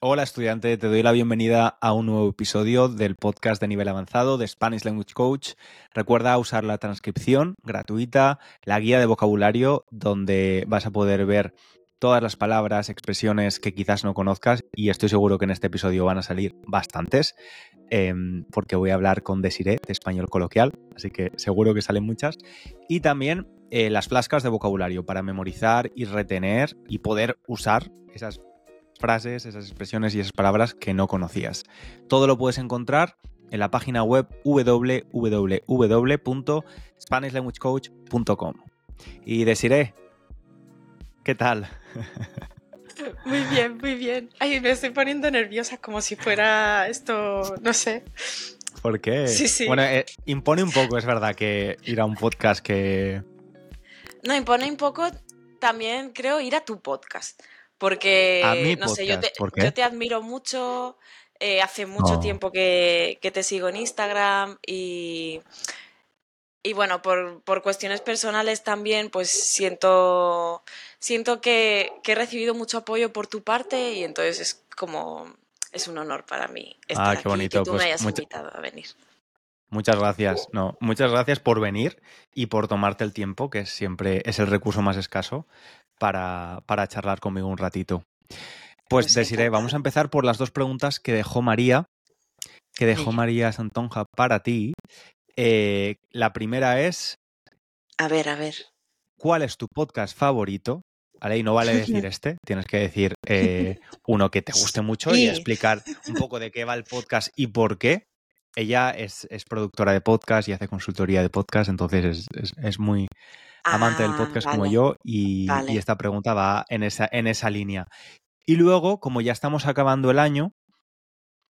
Hola estudiante, te doy la bienvenida a un nuevo episodio del podcast de nivel avanzado de Spanish Language Coach. Recuerda usar la transcripción gratuita, la guía de vocabulario, donde vas a poder ver todas las palabras, expresiones que quizás no conozcas y estoy seguro que en este episodio van a salir bastantes em, porque voy a hablar con Desiree de español coloquial, así que seguro que salen muchas. Y también eh, las flascas de vocabulario para memorizar y retener y poder usar esas frases, esas expresiones y esas palabras que no conocías. Todo lo puedes encontrar en la página web www.spanishlanguagecoach.com. Y deciré, ¿qué tal? Muy bien, muy bien. Ay, me estoy poniendo nerviosa como si fuera esto, no sé. ¿Por qué? Sí, sí. Bueno, eh, impone un poco, es verdad, que ir a un podcast que... No, impone un poco también, creo, ir a tu podcast. Porque, A no sé, yo te, podcast, ¿por qué? yo te admiro mucho, eh, hace mucho No. tiempo que, que te sigo en Instagram y, y bueno, por, por cuestiones personales también, pues siento, siento que, que he recibido mucho apoyo por tu parte y entonces es como, es un honor para mí estar Ah, aquí qué y bonito, que tú pues me hayas mucha- invitado a venir. Muchas gracias. No, muchas gracias por venir y por tomarte el tiempo, que siempre es el recurso más escaso, para, para charlar conmigo un ratito. Pues Pues Desiree, vamos a empezar por las dos preguntas que dejó María, que dejó. María Santonja para ti. Eh, la primera es, A ver, a ver. ¿cuál es tu podcast favorito? ¿Vale? Y no vale decir este, tienes que decir eh, uno que te guste mucho y explicar un poco de qué va el podcast y por qué. Ella es, es productora de podcast y hace consultoría de podcast, entonces es, es- es muy amante del Ah, podcast como yo y, vale. y esta pregunta va en esa, en esa línea. Y luego, como ya estamos acabando el año,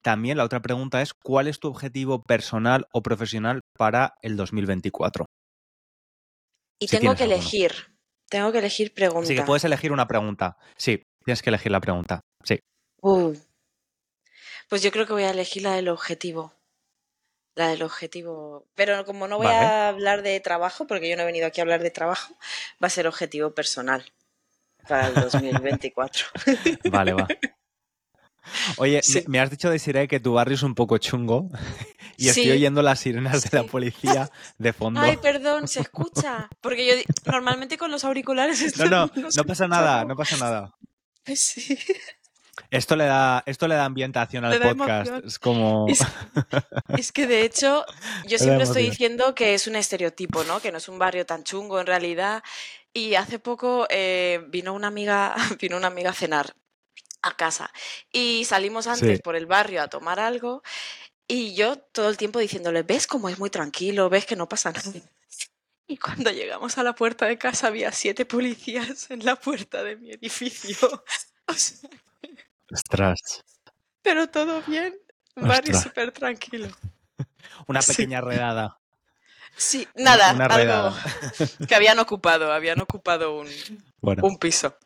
también la otra pregunta es, ¿cuál es tu objetivo personal o profesional para el 2024? Y si tengo que alguno. elegir, tengo que elegir pregunta. Así que puedes elegir una pregunta. Sí, tienes que elegir la pregunta. Sí. Uh, Pues yo creo que voy a elegir la del objetivo. La del objetivo. Pero como no voy Vale. a hablar de trabajo, porque yo no he venido aquí a hablar de trabajo, va a ser objetivo personal para el 2024. Vale, va. Oye, Sí. me, has dicho, Desiree, que tu barrio es un poco chungo y estoy oyendo las sirenas de la policía de fondo. Ay, perdón, se escucha. Porque yo normalmente con los auriculares No, no, se no pasa nada, ¿no? no pasa nada. Sí. Esto le da, esto le da ambientación al da podcast. emoción. Es como. Es, es que de hecho, yo siempre estoy diciendo que es un estereotipo, ¿no? Que no es un barrio tan chungo en realidad. Y hace poco eh, vino una amiga, vino una amiga a cenar a casa y salimos antes Sí. por el barrio a tomar algo y yo todo el tiempo diciéndole, ¿ves cómo es muy tranquilo? ¿Ves que no pasa nada? Y cuando llegamos a la puerta de casa había siete policías en la puerta de mi edificio. O sea, Ostras. pero todo bien. Ostras. súper tranquilo. Una Sí. pequeña redada. Sí, nada, una algo redada. que habían ocupado, habían ocupado un, Bueno, un piso.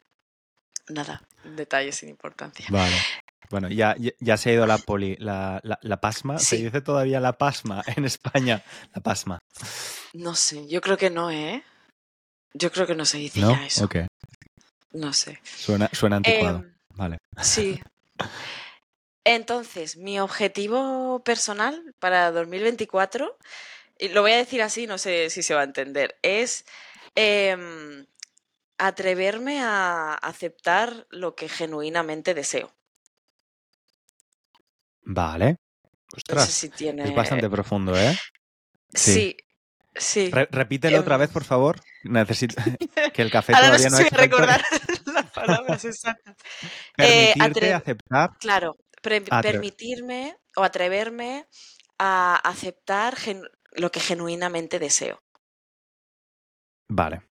Nada, un detalle sin importancia. vale. Bueno, ya, ya, ya se ha ido la poli, la, la, la pasma. Se dice todavía la pasma en España. La pasma. No sé, yo creo que no, ¿eh? Yo creo que no se dice ¿No? ya eso. Ok. No sé. Suena, suena anticuado. Em, Vale. sí. Entonces, mi objetivo personal para 2024, y lo voy a decir así, no sé si se va a entender, es em, atreverme a aceptar lo que genuinamente deseo. Vale. No Ostras. sé si tiene... Es bastante profundo, ¿eh? sí. Sí, sí. Re- repítelo otra Em. vez, por favor. Necesito que el café Ahora no todavía sé no si ha voy a recordar palabras exactas. Eh, Permitirte aceptar. Claro, pre- Atre- permitirme o atreverme a aceptar lo que genuinamente deseo. Vale.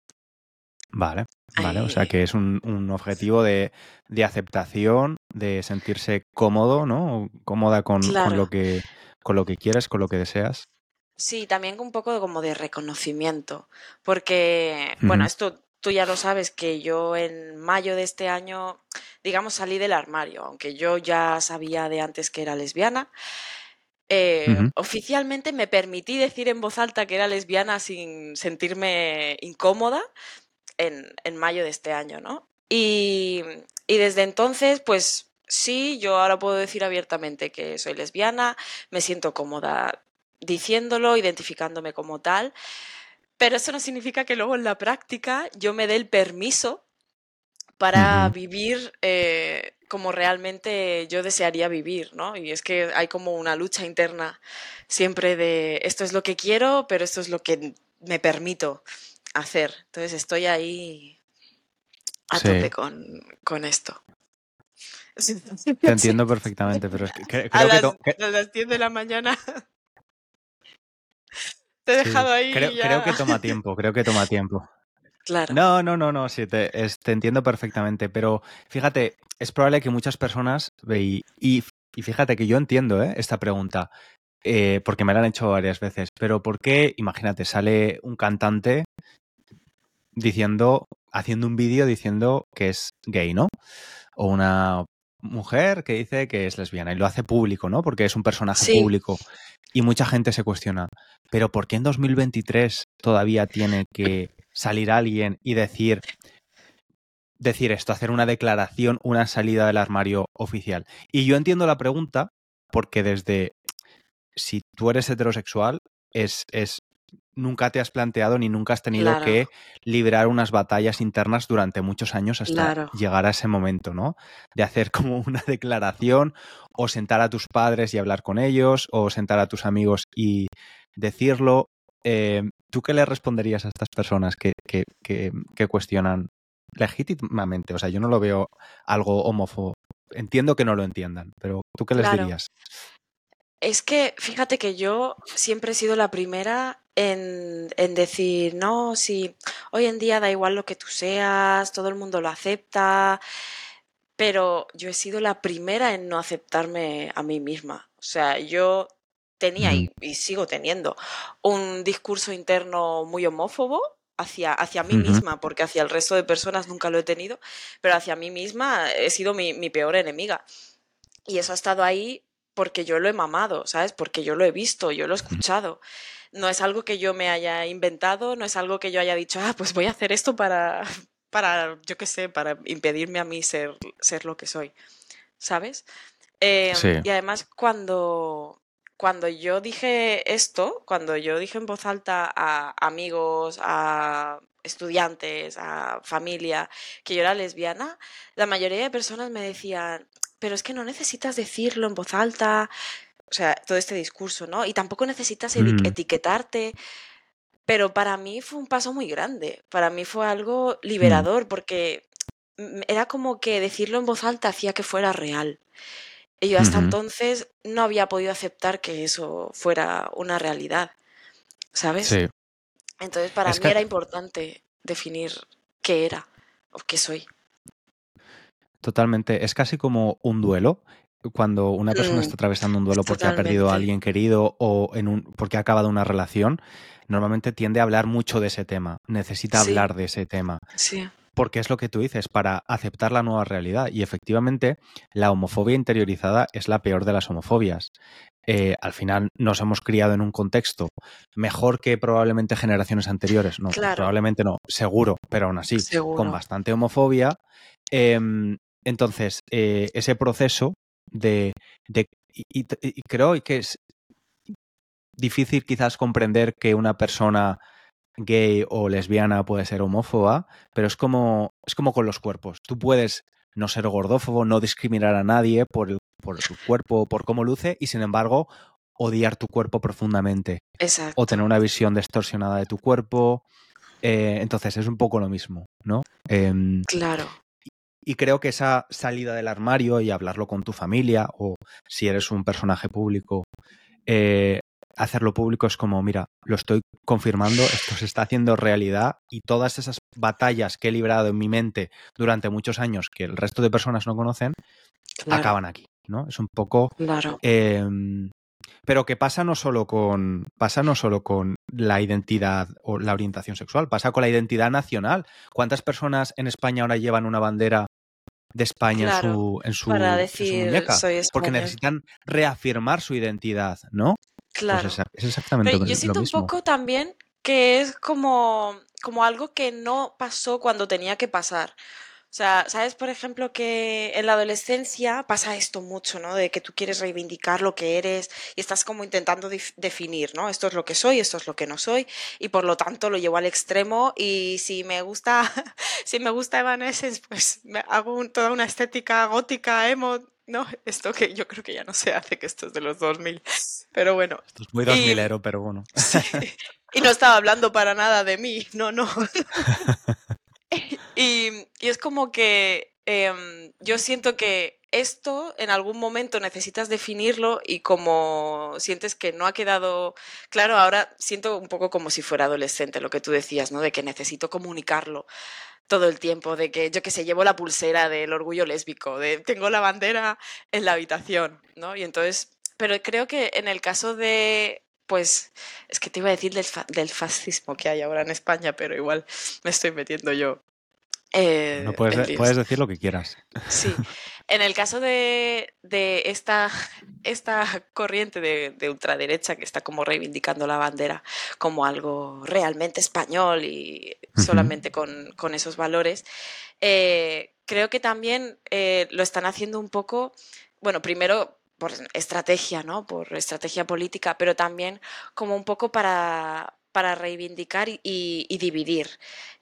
Vale. Vale. O sea que es un, un objetivo de, de aceptación, de sentirse cómodo, ¿no? Cómoda con, con Claro. lo que con lo que quieres, con lo que deseas. Sí, también un poco como de reconocimiento, porque, bueno, esto tú ya lo sabes que yo en mayo de este año, digamos, salí del armario, aunque yo ya sabía de antes que era lesbiana. eh. Oficialmente me permití decir en voz alta que era lesbiana sin sentirme incómoda en, en mayo de este año, ¿no? Y, y desde entonces, pues sí, yo ahora puedo decir abiertamente que soy lesbiana, me siento cómoda diciéndolo, identificándome como tal, pero eso no significa que luego en la práctica yo me dé el permiso para vivir eh, como realmente yo desearía vivir, ¿no? Y es que hay como una lucha interna siempre de esto es lo que quiero, pero esto es lo que me permito hacer. Entonces estoy ahí a tope con, esto. Te entiendo perfectamente, pero es que creo a las, que... A las 10 de la mañana te he dejado ahí. Creo, creo que toma tiempo, creo que toma tiempo. Claro. No, no, no, no, sí, te, te, entiendo perfectamente, pero fíjate, es probable que muchas personas, y, y, fíjate que yo entiendo ¿eh? esta pregunta, eh, porque me la han hecho varias veces, pero ¿por qué, imagínate, sale un cantante diciendo, haciendo un vídeo diciendo que es gay, ¿no? O una mujer que dice que es lesbiana y lo hace público, ¿no? Porque es un personaje público. Y mucha gente se cuestiona, pero ¿por qué en 2023 todavía tiene que salir alguien y decir decir esto, hacer una declaración, una salida del armario oficial? Y yo entiendo la pregunta porque desde si tú eres heterosexual es, es nunca te has planteado ni nunca has tenido que librar unas batallas internas durante muchos años hasta llegar a ese momento, ¿no? De hacer como una declaración o sentar a tus padres y hablar con ellos o sentar a tus amigos y decirlo. Eh, ¿Tú qué le responderías a estas personas que, que, que, cuestionan legítimamente? O sea, yo no lo veo algo homófobo. Entiendo que no lo entiendan, pero ¿tú qué les dirías? Es que fíjate que yo siempre he sido la primera en, en, decir, no, si hoy en día da igual lo que tú seas, todo el mundo lo acepta, pero yo he sido la primera en no aceptarme a mí misma. O sea, yo tenía y, sigo teniendo un discurso interno muy homófobo hacia, hacia mí misma, porque hacia el resto de personas nunca lo he tenido, pero hacia mí misma he sido mi, mi peor enemiga. Y eso ha estado ahí porque yo lo he mamado, ¿sabes? Porque yo lo he visto, yo lo he escuchado. No es algo que yo me haya inventado, no es algo que yo haya dicho, ah, pues voy a hacer esto para, para yo qué sé, para impedirme a mí ser, ser lo que soy, ¿sabes? Em, y además cuando, cuando yo dije esto, cuando yo dije en voz alta a amigos, a estudiantes, a familia, que yo era lesbiana, la mayoría de personas me decían, pero es que no necesitas decirlo en voz alta, o sea, todo este discurso, ¿no? Y tampoco necesitas mm. etiquetarte, pero para mí fue un paso muy grande, para mí fue algo mm. liberador, porque era como que decirlo en voz alta hacía que fuera real. Y yo hasta entonces no había podido aceptar que eso fuera una realidad, ¿sabes? Sí. Entonces para mí era importante definir qué era o qué soy. Totalmente. Es casi como un duelo. Cuando una persona mm, está atravesando un duelo porque ha perdido a alguien querido o en un, porque ha acabado una relación, normalmente tiende a hablar mucho de ese tema. Necesita hablar de ese tema. Sí. Porque es lo que tú dices, para aceptar la nueva realidad. Y efectivamente, la homofobia interiorizada es la peor de las homofobias. Eh, al final nos hemos criado en un contexto mejor que probablemente generaciones anteriores. No, probablemente no, seguro, pero aún así, con bastante homofobia. Em, entonces, eh, ese proceso de... y, creo que es difícil quizás comprender que una persona gay o lesbiana puede ser homófoba, pero es como, es como con los cuerpos. Tú puedes no ser gordófobo, no discriminar a nadie por, el, por su cuerpo, por cómo luce, y sin embargo odiar tu cuerpo profundamente. Exacto. O tener una visión distorsionada de tu cuerpo. Eh, entonces es un poco lo mismo, ¿no? Em, claro. Y creo que esa salida del armario y hablarlo con tu familia o si eres un personaje público, eh, hacerlo público es como, mira, lo estoy confirmando, esto se está haciendo realidad y todas esas batallas que he librado en mi mente durante muchos años que el resto de personas no conocen, acaban aquí, ¿no? Es un poco... Claro. Em, pero que pasa no solo con pasa no solo con la identidad o la orientación sexual, pasa con la identidad nacional. ¿Cuántas personas en España ahora llevan una bandera de España en su en su, para decir? Porque necesitan reafirmar su identidad, ¿no? Pues claro. es, exactamente Pero yo siento un poco también que es como como algo que no pasó cuando tenía que pasar. O sea, ¿sabes, por ejemplo, que en la adolescencia pasa esto mucho, ¿no? De que tú quieres reivindicar lo que eres y estás como intentando definir, ¿no? Esto es lo que soy, esto es lo que no soy y por lo tanto lo llevo al extremo y si me gusta, si me gusta Evanescence, pues me hago toda una estética gótica, emo, ¿no? Esto que yo creo que ya no se hace, que esto es de los 2000, pero bueno. Esto es muy 2000 pero bueno. Y no estaba hablando para nada de mí, no, no. y, es como que em, yo siento que esto en algún momento necesitas definirlo y como sientes que no ha quedado claro, ahora siento un poco como si fuera adolescente, lo que tú decías, ¿no? De que necesito comunicarlo todo el tiempo, de que yo que sé, llevo la pulsera del orgullo lésbico, de tengo la bandera en la habitación, ¿no? Y entonces, pero creo que en el caso de pues es que te iba a decir del, fascismo que hay ahora en España, pero igual me estoy metiendo yo. Eh, no puedes, puedes, decir lo que quieras. Sí. En el caso de, esta, esta corriente de, ultraderecha que está como reivindicando la bandera como algo realmente español y solamente con, esos valores, eh, creo que también eh, lo están haciendo un poco, bueno, primero por estrategia, ¿no? Por estrategia política, pero también como un poco para, para reivindicar y, dividir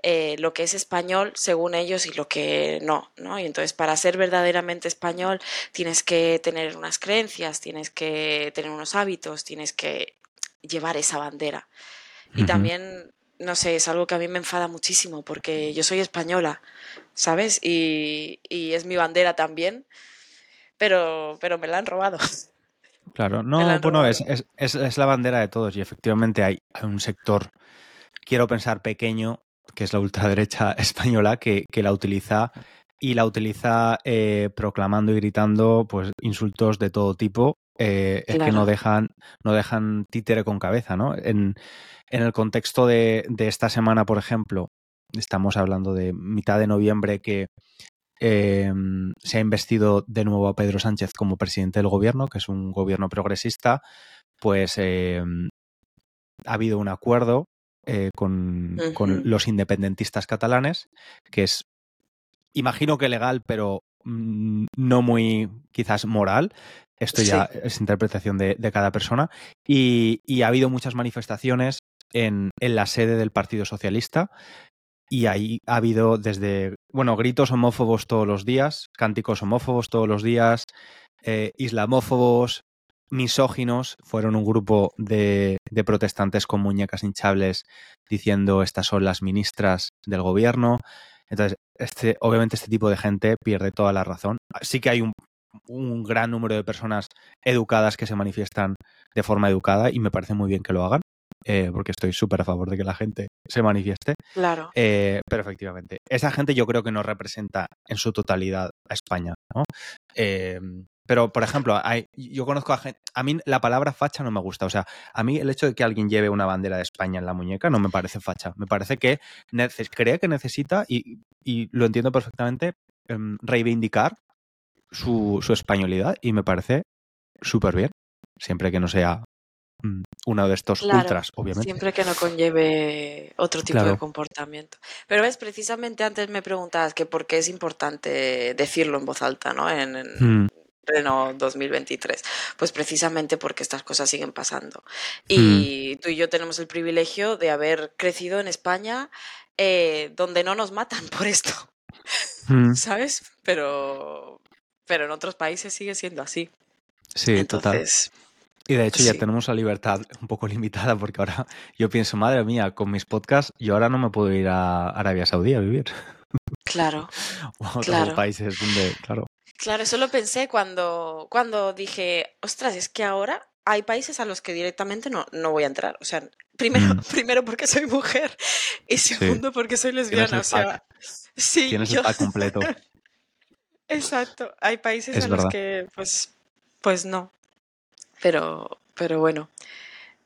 eh, lo que es español según ellos y lo que no, ¿no? Y entonces para ser verdaderamente español tienes que tener unas creencias, tienes que tener unos hábitos, tienes que llevar esa bandera. Y también, no sé, es algo que a mí me enfada muchísimo porque yo soy española, ¿sabes? Y, y es mi bandera también pero, pero me la han robado. Claro, no, bueno, es, es, es, la bandera de todos y efectivamente hay, un sector, quiero pensar pequeño, que es la ultraderecha española, que, que la utiliza y la utiliza eh, proclamando y gritando pues insultos de todo tipo. Eh, es que no dejan, no dejan títere con cabeza, ¿no? En, en el contexto de, de esta semana, por ejemplo, estamos hablando de mitad de noviembre que Em, se ha investido de nuevo a Pedro Sánchez como presidente del gobierno, que es un gobierno progresista, pues em, ha habido un acuerdo eh, con, los independentistas catalanes, que es, imagino que legal, pero mm, no muy quizás moral. Esto ya es interpretación de, cada persona. Y, ha habido muchas manifestaciones en, en la sede del Partido Socialista y ahí ha habido desde, bueno, gritos homófobos todos los días, cánticos homófobos todos los días, eh, islamófobos, misóginos, fueron un grupo de, de, protestantes con muñecas hinchables diciendo estas son las ministras del gobierno. Entonces, este, obviamente este tipo de gente pierde toda la razón. Sí que hay un, un gran número de personas educadas que se manifiestan de forma educada y me parece muy bien que lo hagan. Eh, porque estoy súper a favor de que la gente se manifieste. Claro. Eh, pero efectivamente, esa gente yo creo que no representa en su totalidad a España, ¿no? Em, pero, por ejemplo, yo conozco a gente. A mí la palabra facha no me gusta. O sea, a mí el hecho de que alguien lleve una bandera de España en la muñeca no me parece facha. Me parece que cree que necesita, y, lo entiendo perfectamente, em, reivindicar su, su españolidad y me parece súper bien. Siempre que no sea uno de estos ultras, obviamente. Siempre que no conlleve otro tipo de comportamiento. Pero ves, precisamente antes me preguntabas que por qué es importante decirlo en voz alta, ¿no? En, en 2023. Mm. Pues precisamente porque estas cosas siguen pasando. Y mm. tú y yo tenemos el privilegio de haber crecido en España eh, donde no nos matan por esto. ¿Sabes? Pero, pero en otros países sigue siendo así. Sí, Entonces, total. Y de hecho ya tenemos la libertad un poco limitada porque ahora yo pienso, madre mía, con mis podcasts yo ahora no me puedo ir a Arabia Saudí a vivir. Claro. o a otros países donde, claro. Claro, eso lo pensé cuando, cuando dije, ostras, es que ahora hay países a los que directamente no, no voy a entrar. O sea, primero, mm. primero porque soy mujer y segundo porque soy lesbiana. O sea, sí, Tienes el pack completo. Exacto. Hay países a los que, pues, pues no. Pero, pero bueno,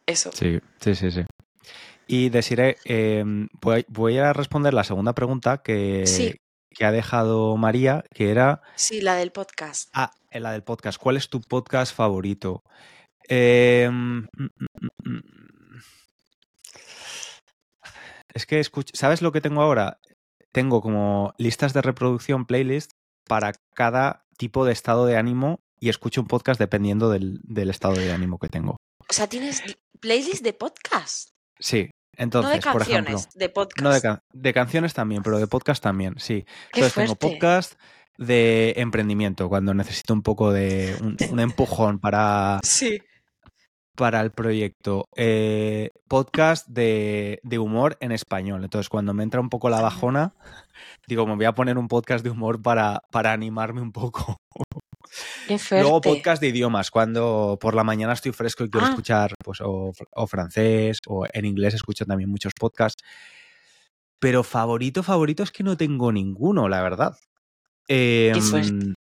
eso. Sí, sí, sí, sí. Y deciré, em, voy, a responder la segunda pregunta que, que ha dejado María, que era... Sí, la del podcast. Ah, la del podcast. ¿Cuál es tu podcast favorito? Em, mm, mm, mm, es que, ¿sabes lo que tengo ahora? tengo como listas de reproducción, playlist, para cada tipo de estado de ánimo y escucho un podcast dependiendo del, del estado de ánimo que tengo. O sea, tienes playlist de podcast. Sí, entonces, no de por ejemplo, canciones, de podcast. no de, ca- de canciones también, pero de podcast también, sí. Qué Entonces tengo podcast de emprendimiento, cuando necesito un poco de un, un empujón para, Sí. para el proyecto. Eh, podcast de, de humor en español. Entonces, cuando me entra un poco la bajona, digo, me voy a poner un podcast de humor para, para animarme un poco. Qué fuerte. Luego podcast de idiomas, cuando por la mañana estoy fresco y quiero Ah. escuchar pues, o, o francés o en inglés escucho también muchos podcasts. Pero favorito, favorito es que no tengo ninguno, la verdad. Em,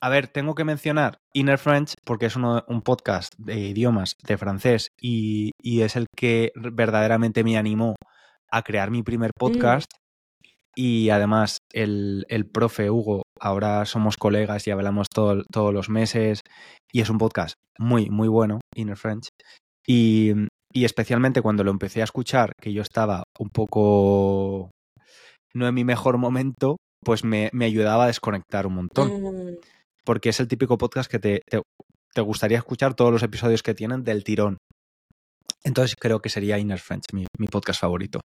a ver, tengo que mencionar Inner French porque es uno- un podcast de idiomas de francés y, y es el que verdaderamente me animó a crear mi primer podcast. Y además, el, el profe Hugo, ahora somos colegas y hablamos todo- todos los meses. Y es un podcast muy, muy bueno, Inner French. Y, y especialmente cuando lo empecé a escuchar, que yo estaba un poco no en mi mejor momento, pues me, me ayudaba a desconectar un montón. Mm, Porque es el típico podcast que te, te, te gustaría escuchar todos los episodios que tienen del tirón. Entonces creo que sería Inner French, mi, mi podcast favorito.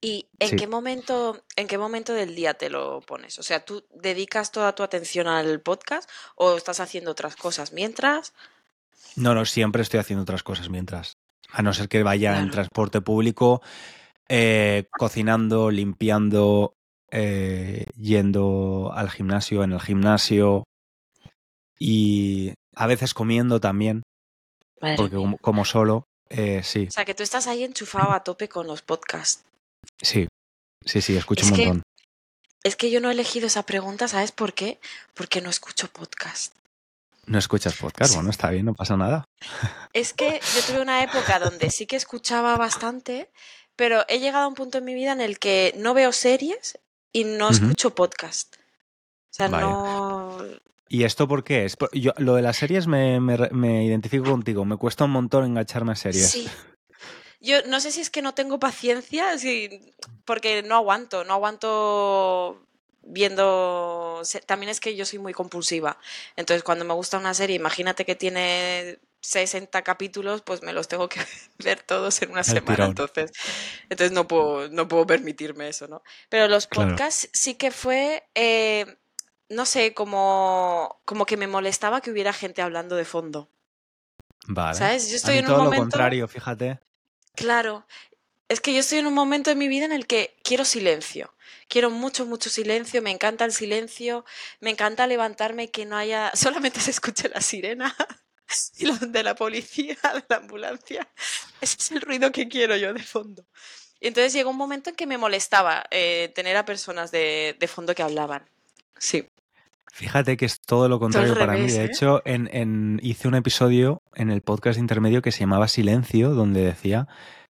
¿Y en Sí. qué momento, en qué momento del día te lo pones? O sea, ¿tú dedicas toda tu atención al podcast o estás haciendo otras cosas mientras? No, no, siempre estoy haciendo otras cosas mientras. A no ser que vaya en transporte público, eh, cocinando, limpiando, eh, yendo al gimnasio, en el gimnasio y a veces comiendo también, Madre porque como solo, eh, sí, O sea, que tú estás ahí enchufado a tope con los podcasts. sí, sí, sí, escucho Es un que- montón. Es que yo no he elegido esa pregunta, ¿sabes por qué? Porque no escucho podcast. No escuchas podcast, Sí. bueno, está bien, no pasa nada. Es que yo tuve una época donde sí que escuchaba bastante, pero he llegado a un punto en mi vida en el que no veo series y no escucho podcast. O sea, no. ¿Y esto por qué es? Yo, lo de las series me, me me identifico contigo, me cuesta un montón engancharme a series. Sí. Yo no sé si es que no tengo paciencia, si- porque no aguanto, no aguanto viendo... También es que yo soy muy compulsiva. Entonces, cuando me gusta una serie, imagínate que tiene 60 capítulos, pues me los tengo que ver todos en una El semana. tirón. Entonces, entonces no puedo, no puedo permitirme eso, ¿no? Pero los Claro. podcasts sí que fue... eh, no sé, como, como que me molestaba que hubiera gente hablando de fondo. Vale. ¿Sabes? Yo a estoy mí en todo un lo contrario, fíjate. Claro, es que yo estoy en un momento en mi vida en el que quiero silencio. Quiero mucho, mucho silencio, me encanta el silencio, me encanta levantarme y que no haya, solamente se escuche la sirena y lo de la policía, de la ambulancia. Ese es el ruido que quiero yo de fondo. Y entonces llegó un momento en que me molestaba eh, tener a personas de, de fondo que hablaban. Sí. Fíjate que es todo lo contrario para mí. De ¿eh? hecho, en, en- hice un episodio en el podcast intermedio que se llamaba Silencio, donde decía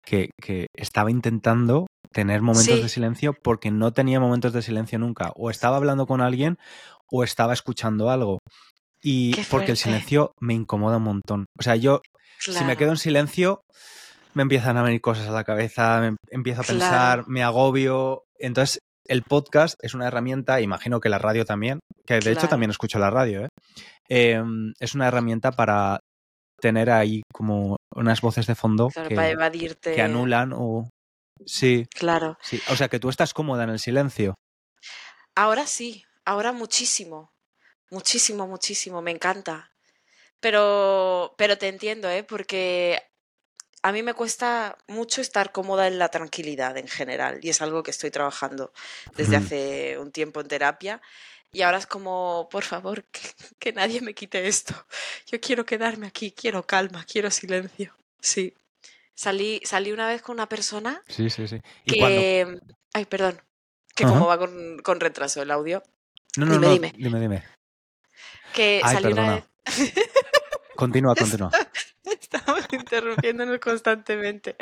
que, que estaba intentando tener momentos Sí. de silencio porque no tenía momentos de silencio nunca. O estaba hablando con alguien o estaba escuchando algo. Y porque el silencio me incomoda un montón. O sea, yo si me quedo en silencio, me empiezan a venir cosas a la cabeza, me empiezo a Claro. pensar, me agobio. Entonces, el podcast es una herramienta, imagino que la radio también, que de hecho también escucho la radio, ¿eh? Em, es una herramienta para tener ahí como unas voces de fondo Claro, que, para evadirte. que anulan o... Sí, Claro. sí. O sea, que tú estás cómoda en el silencio. Ahora sí, ahora muchísimo, muchísimo, muchísimo, me encanta. Pero, pero te entiendo, ¿eh? Porque a mí me cuesta mucho estar cómoda en la tranquilidad en general y es algo que estoy trabajando desde hace un tiempo en terapia y ahora es como, por favor, que, que nadie me quite esto. Yo quiero quedarme aquí, quiero calma, quiero silencio. Sí. Salí, salí una vez con una persona Sí, sí, sí. Que... Ay, perdón. Que Ajá. como va con, con retraso el audio. No, no, dime, no, dime. dime, dime. Que Ay, salí una vez... Continúa, continúa. Estamos interrumpiéndonos constantemente.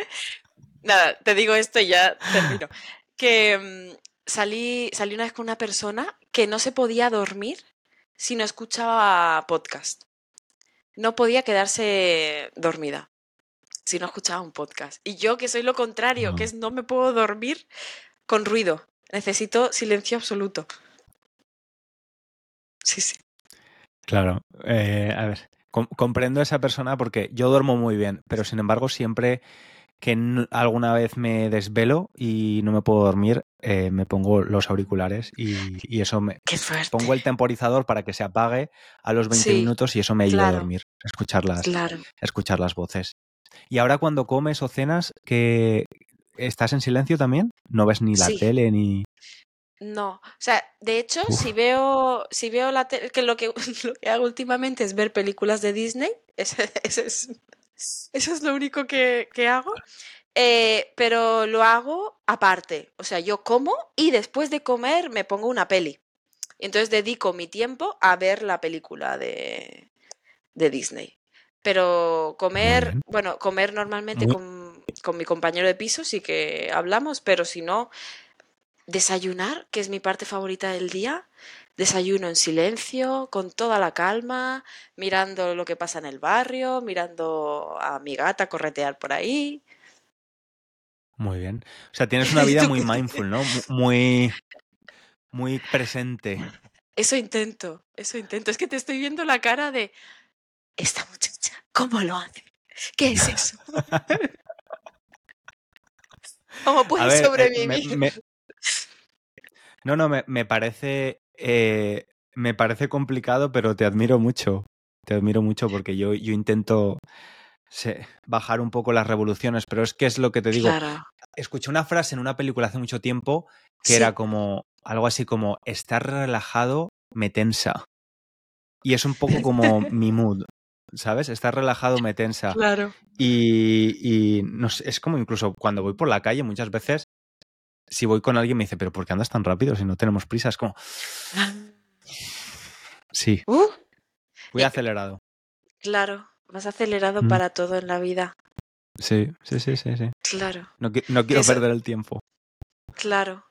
Nada, te digo esto y ya termino. Que mm, salí, salí una vez con una persona que no se podía dormir si no escuchaba podcast. No podía quedarse dormida si no escuchaba un podcast. Y yo, que soy lo contrario, que es no me puedo dormir con ruido. Necesito silencio absoluto. Sí, sí. Claro. Eh, a ver, comprendo a esa persona porque yo duermo muy bien, pero sin embargo siempre que alguna vez me desvelo y no me puedo dormir, eh, me pongo los auriculares y, eso me... Pongo el temporizador para que se apague a los 20 minutos y eso me ayuda a dormir, escuchar las, escuchar las voces. Y ahora cuando comes o cenas, que ¿estás en silencio también? ¿No ves ni la tele ni...? No, o sea, de hecho, si veo, si veo la tele, que lo, que lo que hago últimamente es ver películas de Disney, eso es, eso es lo único que, hago. Eh, pero lo hago aparte. O sea, yo como y después de comer me pongo una peli. Entonces dedico mi tiempo a ver la película de, de Disney. Pero comer, bueno, comer normalmente con, con, mi compañero de piso sí que hablamos, pero si no, desayunar, que es mi parte favorita del día, desayuno en silencio, con toda la calma, mirando lo que pasa en el barrio, mirando a mi gata corretear por ahí. Muy bien. O sea, tienes una vida muy mindful, ¿no? Muy, muy presente. Eso intento, eso intento. Es que te estoy viendo la cara de esta muchacha, ¿cómo lo hace? ¿Qué es eso? ¿Cómo puede eh, sobrevivir? No, no, me, parece. Eh, me parece complicado, pero te admiro mucho. Te admiro mucho porque yo, yo intento bajar un poco las revoluciones, pero es que es lo que te digo. Escuché una frase en una película hace mucho tiempo que era como algo así como estar relajado me tensa. Y es un poco como mi mood. ¿sabes? Estar relajado me tensa. Claro. Y, y no sé, es como incluso cuando voy por la calle muchas veces, si voy con alguien me dice, pero ¿por qué andas tan rápido si no tenemos prisa? Es como... Sí. Uh. voy acelerado. Claro, vas acelerado mm. para todo en la vida. Sí, sí, sí, sí. sí. Claro. No, quiero perder el tiempo. Claro.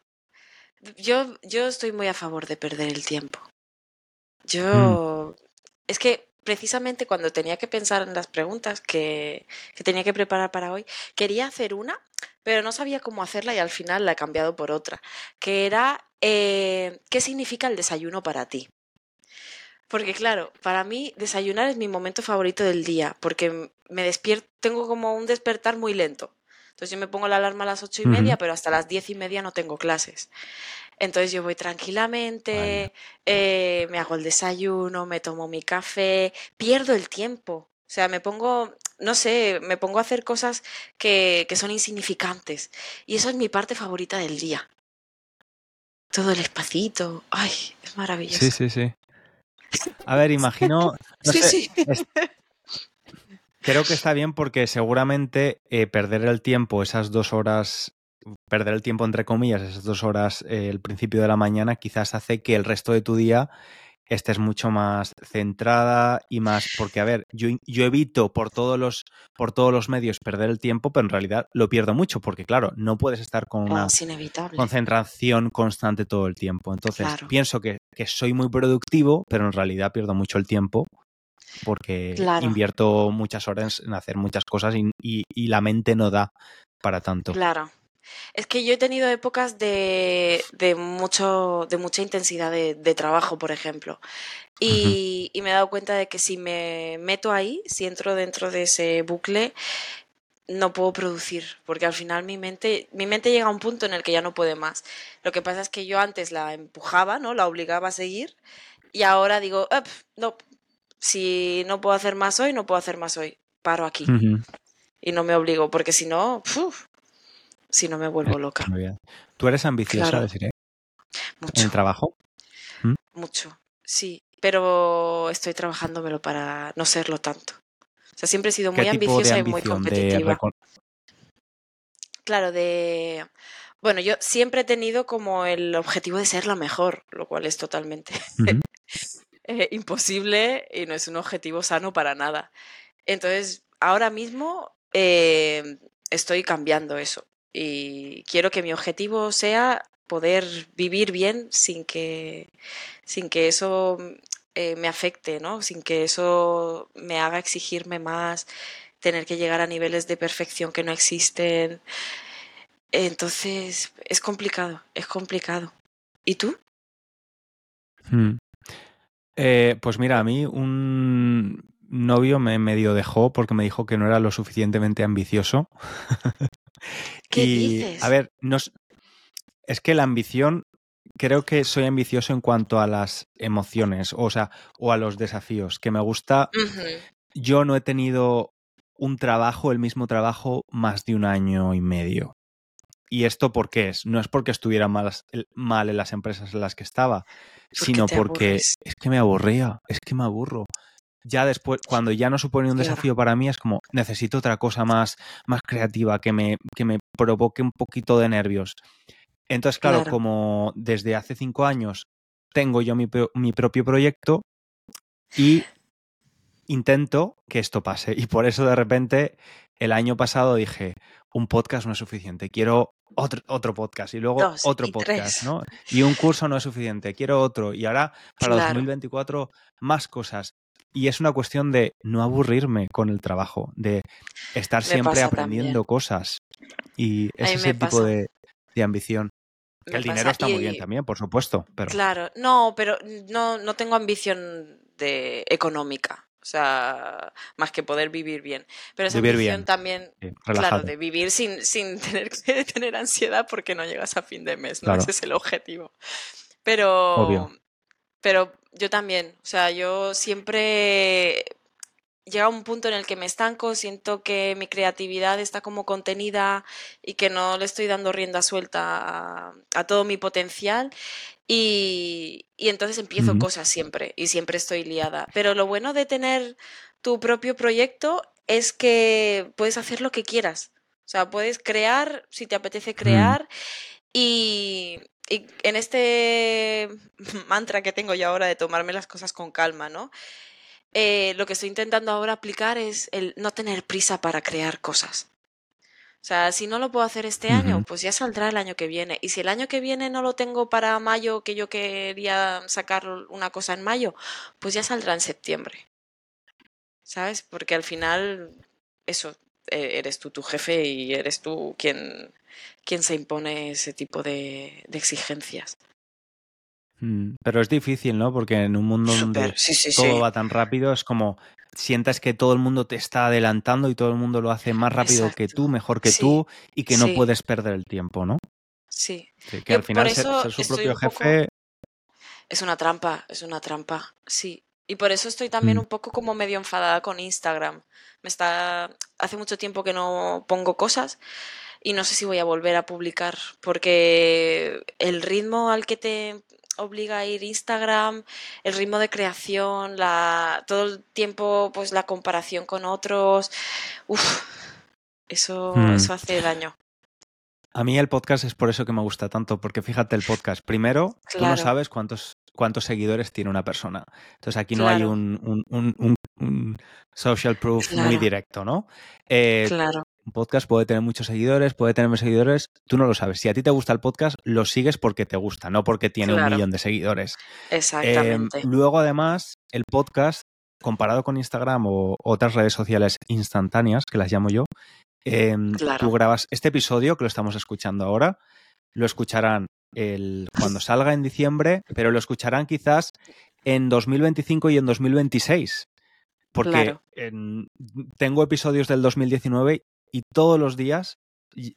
Yo, yo estoy muy a favor de perder el tiempo. Yo... Mm. Es que precisamente cuando tenía que pensar en las preguntas que, tenía que preparar para hoy, quería hacer una, pero no sabía cómo hacerla y al final la he cambiado por otra, que era eh, ¿qué significa el desayuno para ti? Porque claro, para mí desayunar es mi momento favorito del día, porque me despierto, tengo como un despertar muy lento. Entonces yo me pongo la alarma a las ocho y media, pero hasta las diez y media no tengo clases. Entonces yo voy tranquilamente, eh, me hago el desayuno, me tomo mi café, pierdo el tiempo. O sea, me pongo, no sé, me pongo a hacer cosas que, que son insignificantes. Y eso es mi parte favorita del día. Todo el espacito. Ay, es maravilloso. Sí, sí, sí. A ver, imagino. sí, sí. creo que está bien porque seguramente eh, perder el tiempo, esas dos horas perder el tiempo entre comillas, esas dos horas eh, el principio de la mañana, quizás hace que el resto de tu día estés mucho más centrada y más porque a ver yo, yo, evito por todos los por todos los medios perder el tiempo pero en realidad lo pierdo mucho porque claro no puedes estar con una concentración constante todo el tiempo. Entonces pienso que, que, soy muy productivo pero en realidad pierdo mucho el tiempo porque invierto muchas horas en hacer muchas cosas y, y la mente no da para tanto. Claro es que yo he tenido épocas de, de, mucho, de mucha intensidad de, trabajo, por ejemplo. Y, me he dado cuenta de que si me meto ahí, si entro dentro de ese bucle, no puedo producir, porque al final mi mente, mi mente llega a un punto en el que ya no puede más. Lo que pasa es que yo antes la empujaba, ¿no? La obligaba a seguir, y ahora digo, no, si no puedo hacer más hoy, no puedo hacer más hoy. Paro aquí. Y no me obligo, porque si no, si no me vuelvo eh, loca. Muy bien. ¿Tú eres ambiciosa, deciré? Mucho. ¿En el trabajo? ¿Mm? Mucho, sí. Pero estoy trabajándomelo para no serlo tanto. O sea, siempre he sido muy ambiciosa y muy competitiva. Claro, de... Bueno, yo siempre he tenido como el objetivo de ser la mejor, lo cual es totalmente eh, imposible y no es un objetivo sano para nada. Entonces, ahora mismo eh, estoy cambiando eso y quiero que mi objetivo sea poder vivir bien sin que, sin que eso eh, me afecte, ¿no? sin que eso me haga exigirme más, tener que llegar a niveles de perfección que no existen. Entonces, es complicado, es complicado. ¿Y tú? Hmm. Eh, pues mira, a mí un novio me medio dejó porque me dijo que no era lo suficientemente ambicioso. ¿Qué y, dices? a ver, es que la ambición, creo que soy ambicioso en cuanto a las emociones, o sea, o a los desafíos, que me gusta. Yo no he tenido un trabajo, el mismo trabajo, más de un año y medio. ¿Y esto por qué es? No es porque estuviera mal, mal en las empresas en las que estaba, ¿Por qué sino porque aburres? es que me aburría, es que me aburro. Ya después, cuando ya no supone un desafío para mí, es como necesito otra cosa más, más creativa, que me, que me provoque un poquito de nervios. Entonces, claro, Claro. como desde hace cinco años tengo yo mi, mi propio proyecto y intento que esto pase. Y por eso de repente el año pasado dije, un podcast no es suficiente, quiero otro, otro podcast y luego Dos otro y podcast, tres. ¿no? Y un curso no es suficiente, quiero otro. Y ahora para Claro. 2024 más cosas. Y es una cuestión de no aburrirme con el trabajo, de estar siempre aprendiendo también. cosas. Y es ese tipo de, de ambición. Me el dinero está muy bien también, por supuesto, pero claro, no, pero no, no tengo ambición de económica. O sea, más que poder vivir bien. Pero esa vivir ambición bien, también, sí, claro, de vivir sin, sin tener que tener ansiedad porque no llegas a fin de mes, ¿no? claro, Ese es el objetivo. obvio. Pero, pero yo también, o sea, yo siempre llega un punto en el que me estanco, siento que mi creatividad está como contenida y que no le estoy dando rienda suelta a, a todo mi potencial y, y entonces empiezo cosas siempre y siempre estoy liada. Pero lo bueno de tener tu propio proyecto es que puedes hacer lo que quieras. O sea, puedes crear si te apetece Mm, crear y, y en este mantra que tengo yo ahora de tomarme las cosas con calma, ¿no? Eh, lo que estoy intentando ahora aplicar es el no tener prisa para crear cosas. O sea, si no lo puedo hacer este año, pues ya saldrá el año que viene. Y si el año que viene no lo tengo para mayo, que yo quería sacar una cosa en mayo, pues ya saldrá en septiembre. ¿Sabes? Porque al final, eso, eres tú tu jefe y eres tú quien, quien se impone ese tipo de, de exigencias. Mm, Pero es difícil, ¿no? Porque en un mundo donde Súper, sí, sí, todo sí. va tan rápido, es como sientas que todo el mundo te está adelantando y todo el mundo lo hace más rápido que tú, mejor que tú, y que no puedes perder el tiempo, ¿no? sí. Que al Yo final ser, su propio poco... jefe. Es una trampa, es una trampa, sí. Y por eso estoy también mm, un poco como medio enfadada con Instagram. Me está... Hace mucho tiempo que no pongo cosas y no sé si voy a volver a publicar porque el ritmo al que te obliga a ir Instagram, el ritmo de creación, la... todo el tiempo pues la comparación con otros, uf, eso, mm. eso hace daño. A mí el podcast es por eso que me gusta tanto, porque fíjate el podcast. Primero, tú no Claro, sabes cuántos, cuántos seguidores tiene una persona. Entonces aquí no hay claro, un, un- un- un- un social proof muy directo, ¿no? Eh, claro, un podcast puede tener muchos seguidores, puede tener menos seguidores, tú no lo sabes. Si a ti te gusta el podcast, lo sigues porque te gusta, no porque tiene un millón de seguidores. Eh, exactamente, luego, además, el podcast, comparado con Instagram o otras redes sociales instantáneas, que las llamo yo, eh, tú grabas este episodio que lo estamos escuchando ahora, lo escucharán el, cuando salga en diciembre, pero lo escucharán quizás en 2025 y en 2026, porque claro, en- tengo episodios del 2019 y todos los días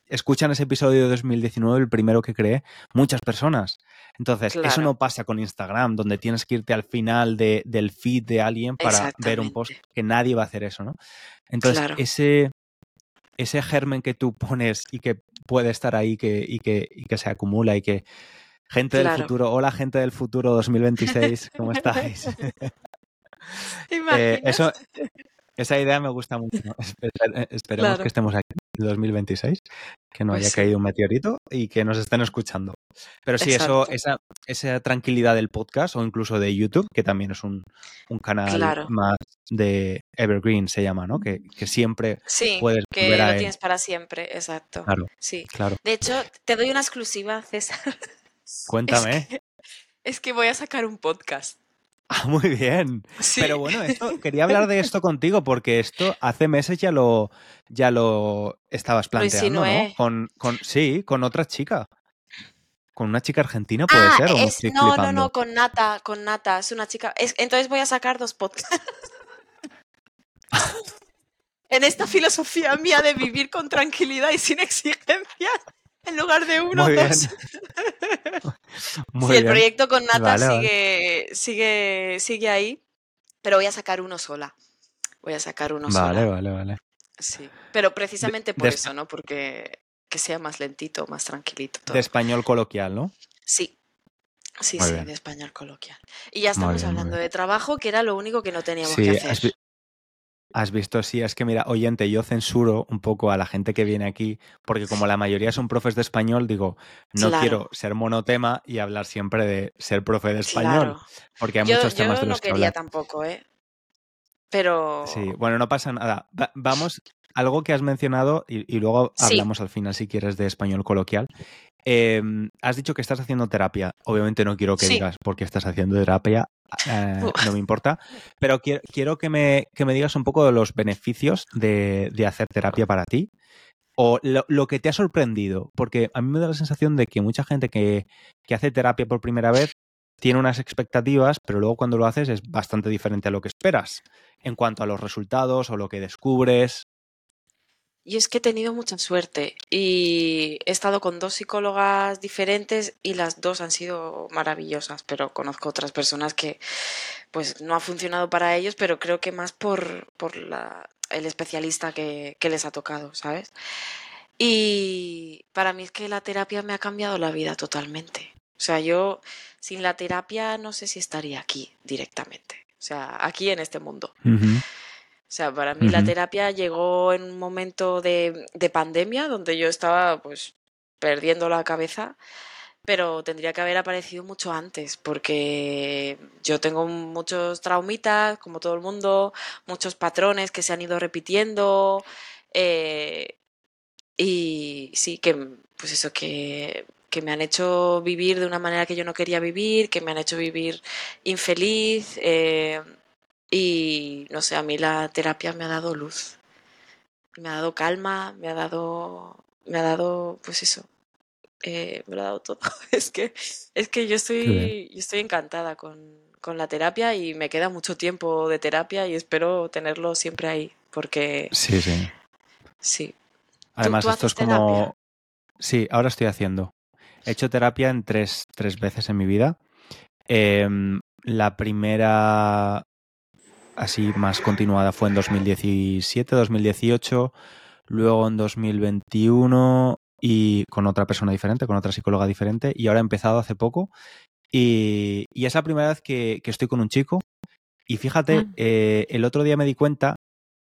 escuchan ese episodio de 2019, el primero que creé, muchas personas. Entonces, eso no pasa con Instagram, donde tienes que irte al final de- del feed de alguien para ver un post, que nadie va a hacer eso, ¿no? Entonces, claro, ese, ese germen que tú pones y que puede estar ahí que, y, que, y que se acumula y que gente del futuro, hola gente del futuro 2026, ¿cómo estáis? ¿Te Eh, eso, esa idea me gusta mucho. Espe- Esperemos Claro, que estemos aquí 2026, que no pues haya sí, caído un meteorito y que nos estén escuchando. Pero sí, eso, esa, esa tranquilidad del podcast o incluso de YouTube, que también es un, un canal claro. más de Evergreen, se llama, ¿no? Que, que siempre Sí, puedes que a lo él. tienes para siempre, exacto. Claro, Sí. claro. De hecho, te doy una exclusiva, César. Es Cuéntame. que, es que voy a sacar un podcast. Ah, muy bien. Pero bueno, esto, quería hablar de esto contigo porque esto hace meses ya lo, ya lo estabas planteando, ¿no? Con, con, sí, con otra chica. Con una chica argentina puede ah, ser. ¿o no, no, no, con Nata, con Nata, es una chica. entonces voy a sacar dos podcasts. en esta filosofía mía de vivir con tranquilidad y sin exigencias en lugar de uno Muy dos. sí, el proyecto con Nata sigue, sigue, sigue ahí, pero voy a sacar uno sola. Voy a sacar uno sola. Vale, vale, vale. Sí, pero precisamente por eso, ¿no? Porque que sea más lentito, más tranquilito. De español coloquial, ¿no? Sí. Sí, sí, de español coloquial. Y ya estamos hablando de trabajo, que era lo único que no teníamos que hacer. Has visto, sí, es que mira, oyente, yo censuro un poco a la gente que viene aquí, porque como la mayoría son profes de español, digo, no quiero ser monotema y hablar siempre de ser profe de español, porque hay muchos temas de los no quería tampoco, ¿eh? Pero... Sí, bueno, no pasa nada. vamos, algo que has mencionado y, luego hablamos al final, si quieres, de español coloquial. Em, has dicho que estás haciendo terapia. Obviamente no quiero que digas por qué estás haciendo terapia. Eh, no me importa. Pero quiero, que, me, me, digas un poco de los beneficios de, hacer terapia para ti. O lo, que te ha sorprendido. Porque a mí me da la sensación de que mucha gente que, que hace terapia por primera vez tiene unas expectativas, pero luego cuando lo haces es bastante diferente a lo que esperas en cuanto a los resultados o lo que descubres. Y es que he tenido mucha suerte y he estado con dos psicólogas diferentes y las dos han sido maravillosas, pero conozco otras personas que pues no ha funcionado para ellos, pero creo que más por, por la, el especialista que, que les ha tocado, ¿sabes? Y para mí es que la terapia me ha cambiado la vida totalmente. O sea, yo sin la terapia no sé si estaría aquí directamente. O sea, aquí en este mundo. O sea, para mí la terapia llegó en un momento de, pandemia donde yo estaba pues perdiendo la cabeza, pero tendría que haber aparecido mucho antes porque yo tengo muchos traumitas, como todo el mundo, muchos patrones que se han ido repitiendo eh, y sí, que pues eso, que, que me han hecho vivir de una manera que yo no quería vivir, que me han hecho vivir infeliz. Eh, y no sé, a mí la terapia me ha dado luz, me ha dado calma, me ha dado, me ha dado, pues eso, eh, me lo ha dado todo. Es que, es que yo estoy, yo estoy encantada con, con la terapia y me queda mucho tiempo de terapia y espero tenerlo siempre ahí, porque... Sí, sí. Sí. Además, esto es como... Sí, ahora estoy haciendo. He hecho terapia en tres, tres veces en mi vida. Em, la primera así más continuada fue en 2017, 2018, luego en 2021 y con otra persona diferente, con otra psicóloga diferente, y ahora he empezado hace poco. Y, es la primera vez que, estoy con un chico. Y fíjate, ah. eh, el otro día me di cuenta,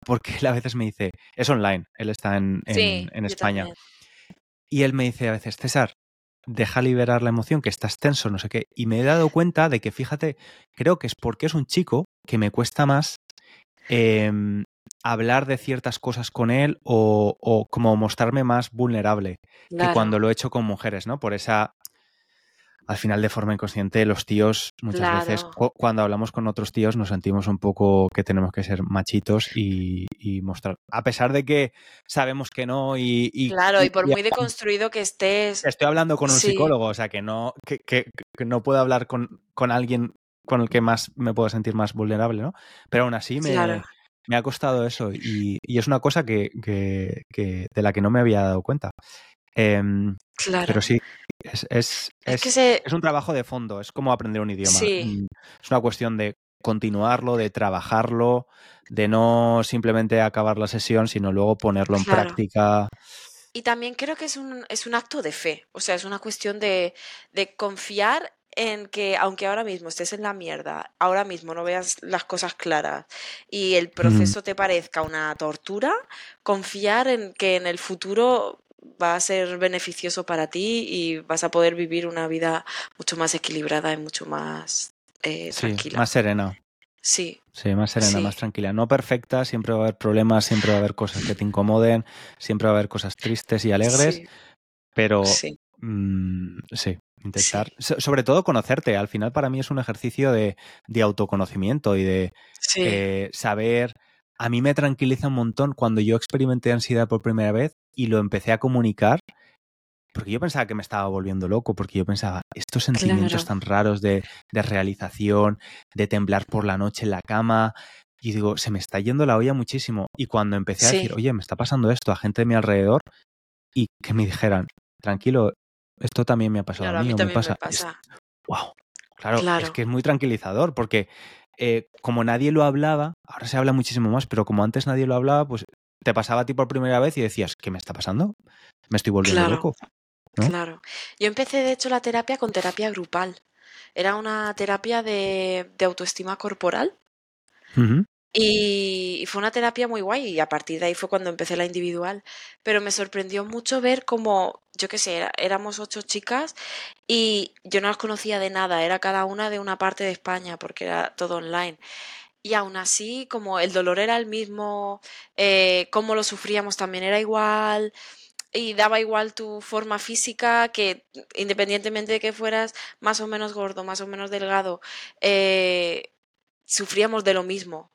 porque él a veces me dice, es online, él está en, en España. Y él me dice a veces, César, deja liberar la emoción, que estás tenso, no sé qué. Y me he dado cuenta de que, fíjate, creo que es porque es un chico que me cuesta más em, hablar de ciertas cosas con él o, como mostrarme más vulnerable que cuando lo he hecho con mujeres, ¿no? Por esa al final de forma inconsciente los tíos muchas veces cuando hablamos con otros tíos nos sentimos un poco que tenemos que ser machitos y, mostrar a pesar de que sabemos que no y, claro y, por muy deconstruido que estés estoy hablando con un psicólogo o sea que no que, no puedo hablar con, con, alguien con el que más me puedo sentir más vulnerable no pero aún así me, me ha costado eso y, es una cosa que, de la que no me había dado cuenta em, claro. pero sí es, es, es, un trabajo de fondo, es como aprender un idioma. Mm, es una cuestión de continuarlo, de trabajarlo, de no simplemente acabar la sesión, sino luego ponerlo en práctica. Y también creo que es un, es un acto de fe, o sea, es una cuestión de, de confiar en que aunque ahora mismo estés en la mierda, ahora mismo no veas las cosas claras y el proceso te parezca una tortura, confiar en que en el futuro va a ser beneficioso para ti y vas a poder vivir una vida mucho más equilibrada y mucho más eh, tranquila. Más serena. Sí. Sí, más serena, más tranquila. No perfecta, siempre va a haber problemas, siempre va a haber cosas que te incomoden, siempre va a haber cosas tristes y alegres, pero sí. Mm, sí, Intentar, sobre todo conocerte. Al final para mí es un ejercicio de, autoconocimiento y de eh, saber... A mí me tranquiliza un montón cuando yo experimenté ansiedad por primera vez y lo empecé a comunicar porque yo pensaba que me estaba volviendo loco, porque yo pensaba, estos sentimientos tan raros de, realización, de temblar por la noche en la cama, y digo, se me está yendo la olla muchísimo. Y cuando empecé a decir, oye, me está pasando esto a gente de mi alrededor, y que me dijeran, tranquilo, esto también me ha pasado a mí, me pasa. wow, claro, es que es muy tranquilizador, porque eh, como nadie lo hablaba, ahora se habla muchísimo más, pero como antes nadie lo hablaba, pues te pasaba a ti por primera vez y decías, ¿qué me está pasando? Me estoy volviendo loco. Claro. Yo empecé, de hecho, la terapia con terapia grupal. Era una terapia de, autoestima corporal. Y, fue una terapia muy guay y a partir de ahí fue cuando empecé la individual. Pero me sorprendió mucho ver cómo, yo qué sé, éramos ocho chicas y yo no las conocía de nada, era cada una de una parte de España porque era todo online. Y aún así, como el dolor era el mismo, eh, cómo lo sufríamos también era igual y daba igual tu forma física, que independientemente de que fueras más o menos gordo, más o menos delgado, eh, sufríamos de lo mismo,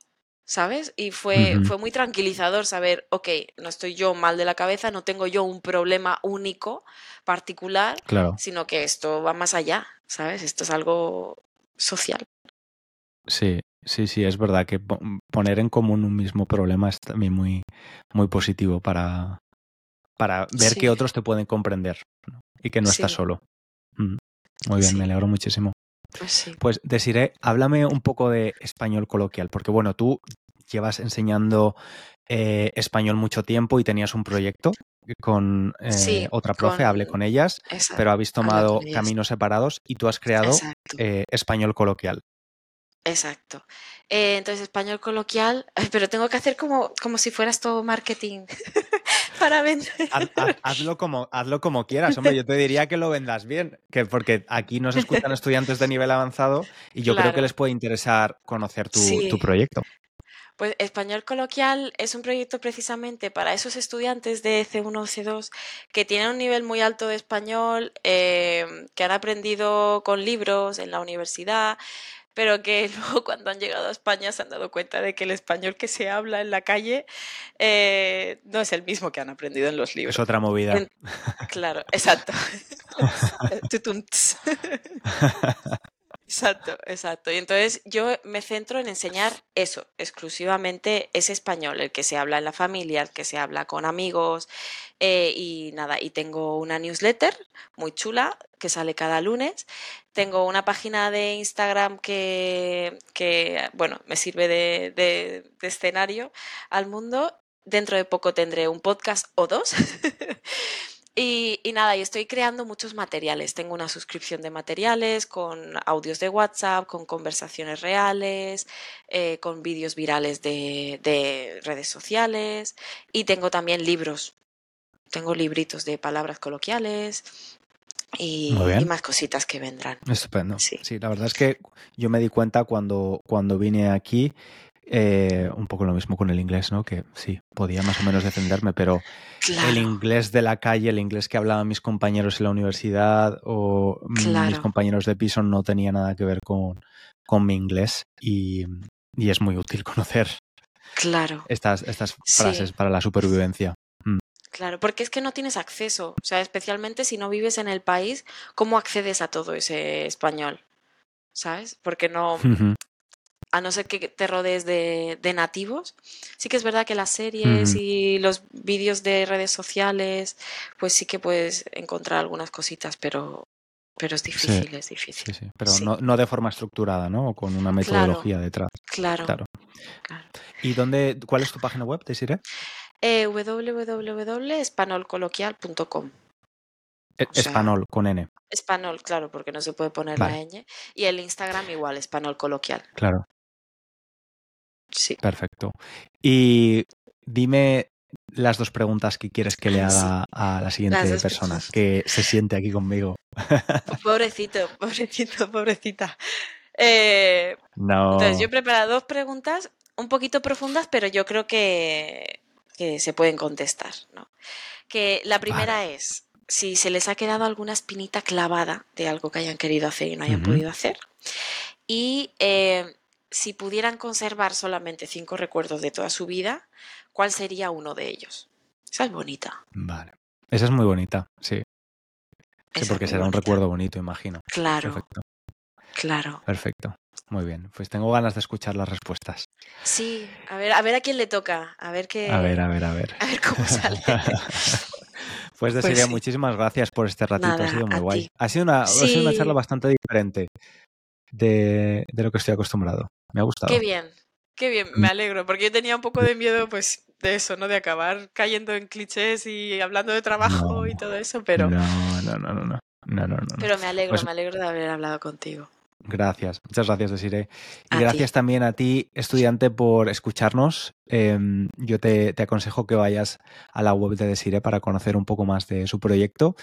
¿sabes? Y fue, fue muy tranquilizador saber, ok, no estoy yo mal de la cabeza, no tengo yo un problema único, particular, sino que esto va más allá, ¿sabes? Esto es algo social. Sí, sí, sí, es verdad que poner en común un mismo problema es también muy, muy positivo para, para ver que otros te pueden comprender y que no estás solo. Mm, muy bien, me alegro muchísimo. Pues, pues deciré, háblame un poco de español coloquial, porque bueno, tú llevas enseñando eh, español mucho tiempo y tenías un proyecto con eh, otra profe, hablé con ellas, pero habéis tomado caminos separados y tú has creado eh, español coloquial. Exacto. entonces, español coloquial, pero tengo que hacer como, como si fueras todo marketing para vender. hazlo, como, hazlo como quieras, hombre. Yo te diría que lo vendas bien, que porque aquí nos escuchan estudiantes de nivel avanzado y yo creo que les puede interesar conocer tu, proyecto. Pues Español Coloquial es un proyecto precisamente para esos estudiantes de C1 o C2 que tienen un nivel muy alto de español, eh, que han aprendido con libros en la universidad, pero que luego cuando han llegado a España se han dado cuenta de que el español que se habla en la calle eh, no es el mismo que han aprendido en los libros. Es otra movida. claro, exacto. Exacto, exacto. Y entonces yo me centro en enseñar eso, exclusivamente ese español, el que se habla en la familia, el que se habla con amigos eh, y nada. Y tengo una newsletter muy chula que sale cada lunes. Tengo una página de Instagram que, bueno, me sirve de, de escenario al mundo. Dentro de poco tendré un podcast o dos. Y, nada, y estoy creando muchos materiales. Tengo una suscripción de materiales con audios de WhatsApp, con conversaciones reales, eh, con vídeos virales de, redes sociales y tengo también libros. Tengo libritos de palabras coloquiales y, más cositas que vendrán. Estupendo. Sí. sí. la verdad es que yo me di cuenta cuando, cuando vine aquí eh, un poco lo mismo con el inglés, ¿no? Que sí, podía más o menos defenderme, pero el inglés de la calle, el inglés que hablaban mis compañeros en la universidad o mis compañeros de piso no tenía nada que ver con, con mi inglés y, es muy útil conocer claro. estas, estas frases para la supervivencia. Mm. Claro, porque es que no tienes acceso, o sea, especialmente si no vives en el país, ¿cómo accedes a todo ese español? ¿Sabes? Porque no, a no ser que te rodees de, nativos. Sí que es verdad que las series y los vídeos de redes sociales, pues sí que puedes encontrar algunas cositas, pero, pero es difícil, es difícil. Sí, pero No, de forma estructurada, ¿no? O con una metodología detrás. Claro, claro. ¿Y dónde, cuál es tu página web, te diré? Eh, www.espanolcoloquial.com. E, español, con N. Español, claro, porque no se puede poner la ñ. Y el Instagram igual, español coloquial. Claro. Sí. Perfecto. Y dime las dos preguntas que quieres que le haga a la siguiente persona que se siente aquí conmigo. Pobrecito, pobrecito, pobrecita. Eh, no. Entonces, yo he preparado dos preguntas un poquito profundas, pero yo creo que, se pueden contestar. ¿no? Que la primera es, si se les ha quedado alguna espinita clavada de algo que hayan querido hacer y no hayan podido hacer. Y eh, si pudieran conservar solamente cinco recuerdos de toda su vida, ¿cuál sería uno de ellos? Esa es bonita. Vale. Esa es muy bonita, sí. Sí, esa porque será un recuerdo bonito, imagino. Claro, Perfecto, claro. perfecto. Muy bien. Pues tengo ganas de escuchar las respuestas. Sí, a ver, a ver a quién le toca, a ver qué, A ver, a ver, a ver. a ver cómo sale. Pues Pues Desiria, sí. muchísimas gracias por este ratito, Nada, ha sido muy a guay. Ha sido una, ha sido una charla bastante diferente de, de lo que estoy acostumbrado. Me ha gustado. Qué bien, qué bien, me mm. alegro, porque yo tenía un poco de miedo, pues, de eso, ¿no? De acabar cayendo en clichés y hablando de trabajo y todo eso, pero. No, no, no, no. no. No, no, Pero me alegro, pues me alegro de haber hablado contigo. Gracias, muchas gracias, Desiree. Y gracias también a ti, estudiante, por escucharnos. Em, yo te, aconsejo que vayas a la web de Desiree para conocer un poco más de su proyecto.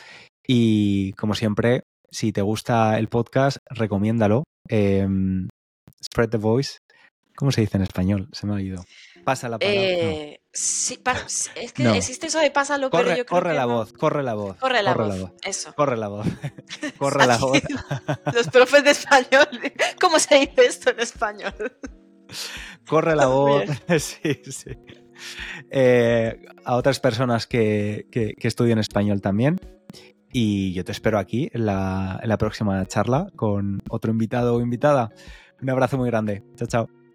Y como siempre, si te gusta el podcast, recomiéndalo. Em, spread the voice. ¿Cómo se dice en español? Se me ha ido. Pasa la palabra. no. Eh, sí, pa- es que No. existe eso de pásalo, pero Corre, yo creo corre que la no. voz, corre la voz. Corre la voz, voz. eso. Corre la voz. corre la voz. Los profes de español, ¿cómo se dice esto en español? Corre la voz. Sí, sí. Eh, a otras personas que, que, que estudien español también. Y yo te espero aquí en la, en la próxima charla con otro invitado o invitada. Un abrazo muy grande. Chao, chao.